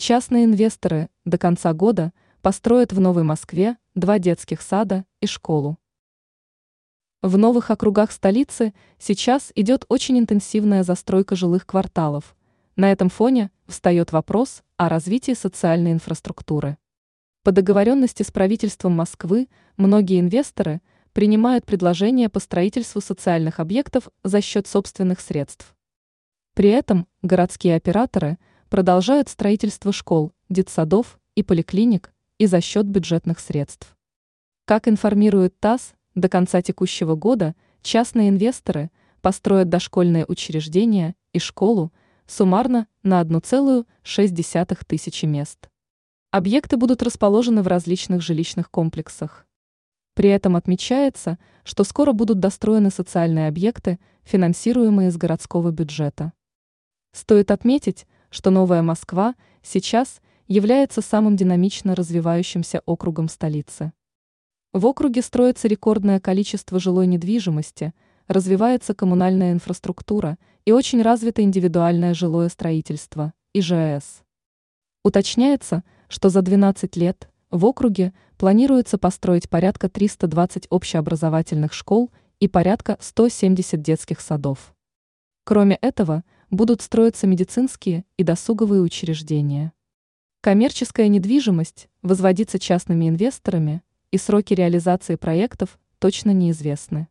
Частные инвесторы до конца года построят в Новой Москве два детских сада и школу. В новых округах столицы сейчас идет очень интенсивная застройка жилых кварталов. На этом фоне встает вопрос о развитии социальной инфраструктуры. По договоренности с правительством Москвы многие инвесторы принимают предложения по строительству социальных объектов за счет собственных средств. При этом городские операторы продолжают строительство школ, детсадов и поликлиник и за счет бюджетных средств. Как информирует ТАСС, до конца текущего года частные инвесторы построят дошкольные учреждения и школу суммарно на 1,6 тысячи мест. Объекты будут расположены в различных жилищных комплексах. При этом отмечается, что скоро будут достроены социальные объекты, финансируемые из городского бюджета. Стоит отметить, что Новая Москва сейчас является самым динамично развивающимся округом столицы. В округе строится рекордное количество жилой недвижимости, развивается коммунальная инфраструктура и очень развито индивидуальное жилое строительство, ИЖС. Уточняется, что за 12 лет в округе планируется построить порядка 320 общеобразовательных школ и порядка 170 детских садов. Кроме этого, будут строиться медицинские и досуговые учреждения. Коммерческая недвижимость возводится частными инвесторами – и сроки реализации проектов точно неизвестны.